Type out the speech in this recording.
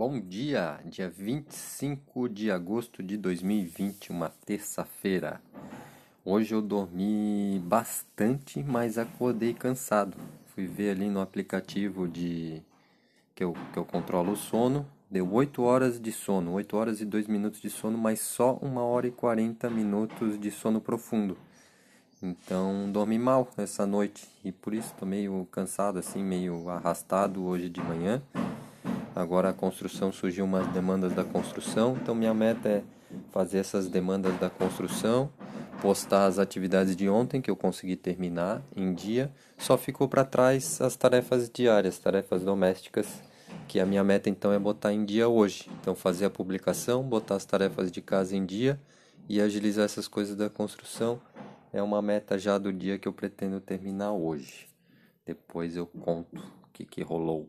Bom dia, dia 25 de agosto de 2020, uma terça-feira. Hoje eu dormi bastante, mas acordei cansado. Fui ver ali no aplicativo de que eu, que eu controlo o sono. Deu 8 horas de sono, 8 horas e 2 minutos de sono, mas só 1 hora e 40 minutos de sono profundo. Então dormi mal essa noite e por isso estou meio cansado, assim, meio arrastado hoje de manhã. Agora a construção surgiu umas demandas da construção, então minha meta é fazer essas demandas da construção, postar as atividades de ontem que eu consegui terminar em dia. Só ficou para trás as tarefas diárias, tarefas domésticas, que a minha meta então é botar em dia hoje. Então fazer a publicação, botar as tarefas de casa em dia e agilizar essas coisas da construção é uma meta já do dia que eu pretendo terminar hoje. Depois eu conto o que, que rolou.